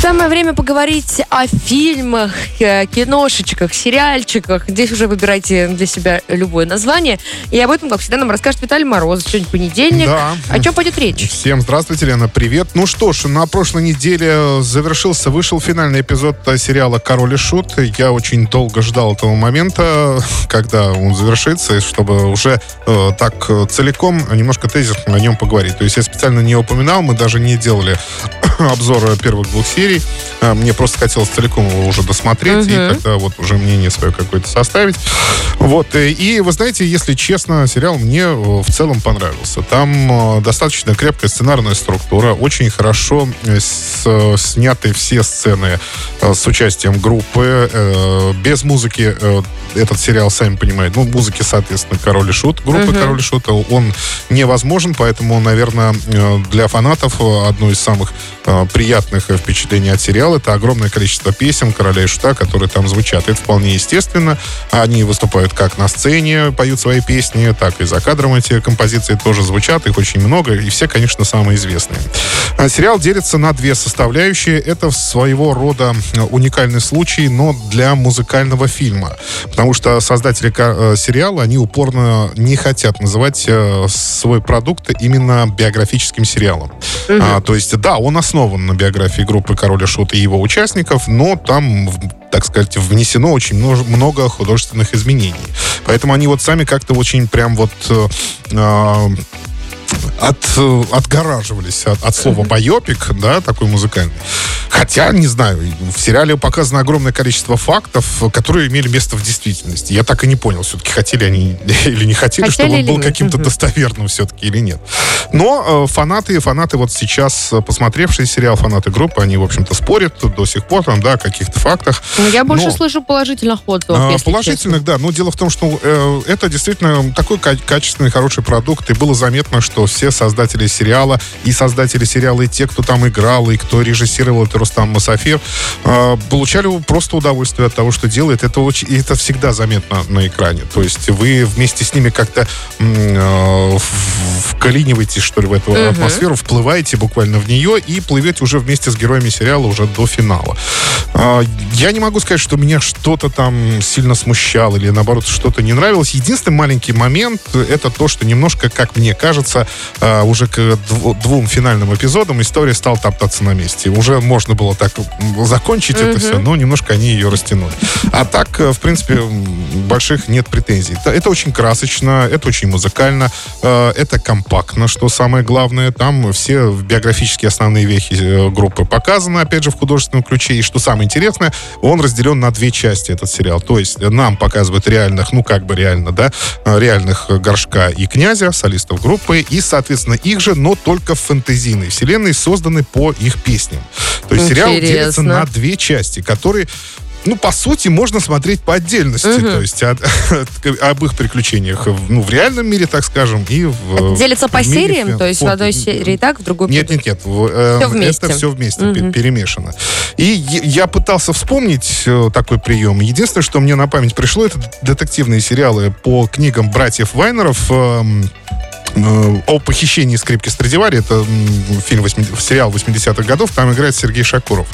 Самое время поговорить о фильмах, э, киношечках, сериальчиках. Здесь уже выбирайте для себя любое название. И об этом, как всегда, нам расскажет Виталий Мороз. Сегодня понедельник. Да. О чем пойдет речь? Всем здравствуйте, Лена, привет. Ну что ж, на прошлой неделе завершился, вышел финальный эпизод сериала «Король и Шут». Я очень долго ждал этого момента, когда он завершится, чтобы уже э, так э, целиком, немножко тезисно о нем поговорить. То есть я специально не упоминал, мы даже не делали обзор первых двух серий, серий. А, мне просто хотелось целиком его уже досмотреть, угу. и тогда вот уже мнение свое какое-то составить. Вот. Э, и вы знаете, если честно, сериал мне э, в целом понравился. Там э, достаточно крепкая сценарная структура, очень хорошо сняты все сцены с участием группы, без музыки этот сериал, сами понимаете, ну, музыки, соответственно, Король и Шут, группы uh-huh. Король и Шут, он невозможен, поэтому, наверное, для фанатов одно из самых приятных впечатлений впечатление от сериала. Это огромное количество песен Короля и Шута, которые там звучат. Это вполне естественно. Они выступают как на сцене, поют свои песни, так и за кадром эти композиции тоже звучат. Их очень много, и все, конечно, самые известные. А сериал делится на две составляющие. Это своего рода уникальный случай, но для музыкального фильма. Потому что создатели э, сериала, они упорно не хотят называть э, свой продукт именно биографическим сериалом. Угу. А, то есть, да, он основан на биографии группы Король и Шут и его участников, но там так сказать, внесено очень много художественных изменений. Поэтому они вот сами как-то очень прям вот э, а, от, отгораживались от, от слова байопик, да, такой музыкальный. Хотя, не знаю, в сериале показано огромное количество фактов, которые имели место в действительности. Я так и не понял, все-таки хотели они или не хотели, хотели чтобы он был каким-то достоверным все-таки или нет. Но э, фанаты, фанаты вот сейчас, э, посмотревшие сериал, фанаты группы, они, в общем-то, спорят до сих пор там, да, о каких-то фактах. Ну, я больше Но, слышу положительных отзывов, э, Положительных, честно. да. Но дело в том, что э, это действительно такой качественный, хороший продукт, и было заметно, что все создатели сериала и создатели сериала, и те, кто там играл, и кто режиссировал, это Рустам Масафир, э, получали просто удовольствие от того, что делает. Это, очень, это всегда заметно на экране. То есть вы вместе с ними как-то э, вкалиниваете, что ли, в эту атмосферу, вплываете буквально в нее и плывете уже вместе с героями сериала уже до финала. Э, я не могу сказать, что меня что-то там сильно смущало или, наоборот, что-то не нравилось. Единственный маленький момент — это то, что немножко, как мне кажется, э, уже к двум финальным эпизодам история стала топтаться на месте. Уже можно было так закончить mm-hmm. это все, но немножко они ее растянули. А так, э, в принципе, больших нет претензий. Это, это очень красочно, это очень музыкально, э, это компактно, что самое главное. Там все биографические основные вехи э, группы показаны, опять же, в художественном ключе. И что самое интересное, он разделен на две части, этот сериал. То есть нам показывают реальных, ну как бы реально, да, реальных Горшка и Князя, солистов группы, и, соответственно, их же, но только в фэнтезийной вселенной, созданы по их песням. То есть Интересно. сериал делится на две части, которые ну, по сути, можно смотреть по отдельности, угу. то есть от, от, об их приключениях ну, в реальном мире, так скажем, и в Это делится по сериям, мире, то есть в одной серии так, в другой Нет, нет, нет, э, все вместе. это все вместе угу. перемешано. И я пытался вспомнить э, такой прием. Единственное, что мне на память пришло, это детективные сериалы по книгам братьев Вайнеров. Э, о похищении скрипки Страдивари. Это фильм, 80, сериал 80-х годов. Там играет Сергей Шакуров.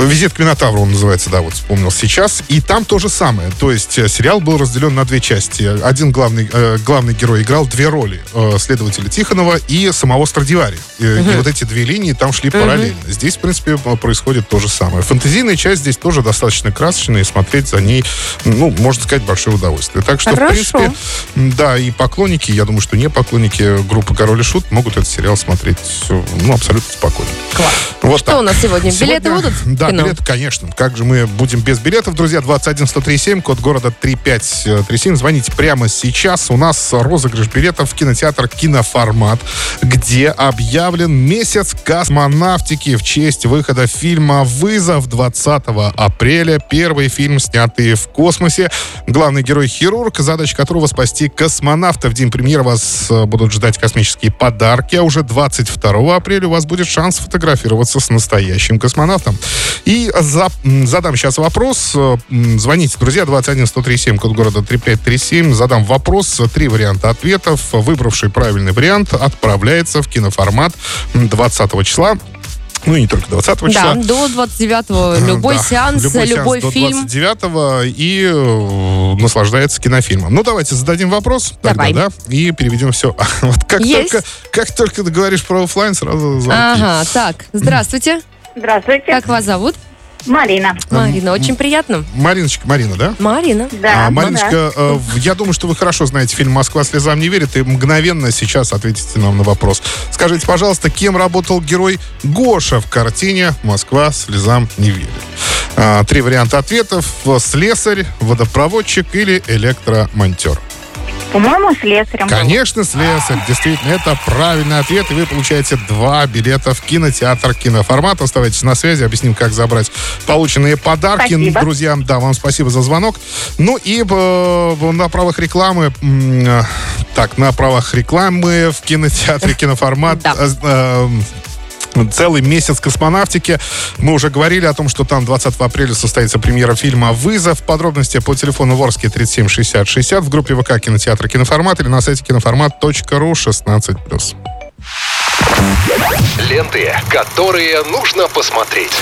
Визит к Минотавру он называется, да, вот вспомнил сейчас. И там то же самое. То есть э, сериал был разделен на две части. Один главный, э, главный герой играл две роли. Э, следователя Тихонова и самого Страдивари. И, угу. и вот эти две линии там шли угу. параллельно. Здесь, в принципе, происходит то же самое. Фантазийная часть здесь тоже достаточно красочная, и смотреть за ней, ну, можно сказать, большое удовольствие. Так что, Хорошо. в принципе, да, и поклонники, я думаю, что не поклонники группы Король и Шут могут этот сериал смотреть, ну, абсолютно спокойно. Класс. Вот что так. у нас сегодня? Билеты сегодня... будут? Да, кино. билеты, конечно. Как же мы будем без билетов, друзья? 21137, код города 3537. Звоните прямо сейчас. У нас розыгрыш билетов в кинотеатр «Киноформат», где объявлен месяц космонавтики в честь выхода фильма «Вызов» 20 апреля. Первый фильм, снятый в космосе. Главный герой хирург, задача которого спасти космонавта. В день премьеры вас э, будут ждать космические подарки, а уже 22 апреля у вас будет шанс фотографироваться с настоящим космонавтом. И за, задам сейчас вопрос. Звоните, друзья, 21-137, код города 3537. Задам вопрос. Три варианта ответов. Выбравший правильный вариант отправляется в киноформат 20 числа ну и не только 20 числа. Да, до 29-го. Любой да, сеанс, любой, любой сеанс фильм. До 29-го и э, наслаждается кинофильмом. Ну, давайте зададим вопрос. Давай. Тогда, да, и переведем все. Вот как Есть. только, как только ты говоришь про офлайн, сразу звонки. Ага, так, здравствуйте. Здравствуйте. Как вас зовут? Марина. Марина, очень приятно. Мариночка, Марина, да? Марина. Да. А, ну Мариночка, э, я думаю, что вы хорошо знаете фильм «Москва слезам не верит» и мгновенно сейчас ответите нам на вопрос. Скажите, пожалуйста, кем работал герой Гоша в картине «Москва слезам не верит»? А, три варианта ответов. Слесарь, водопроводчик или электромонтер. По-моему, слесарем. Конечно, слесарь. Действительно, это правильный ответ. И вы получаете два билета в кинотеатр киноформат. Оставайтесь на связи. Объясним, как забрать полученные подарки. Спасибо. Друзьям, да, вам спасибо за звонок. Ну и э, на правах рекламы... э, Так, на правах рекламы в кинотеатре киноформат... Да. э, э, Целый месяц космонавтики. Мы уже говорили о том, что там 20 апреля состоится премьера фильма «Вызов». Подробности по телефону Ворске 37 60 60 в группе ВК кинотеатра «Киноформат» или на сайте киноформат.ру 16+. Ленты, которые нужно посмотреть.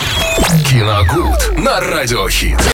Киногуд на радиохит.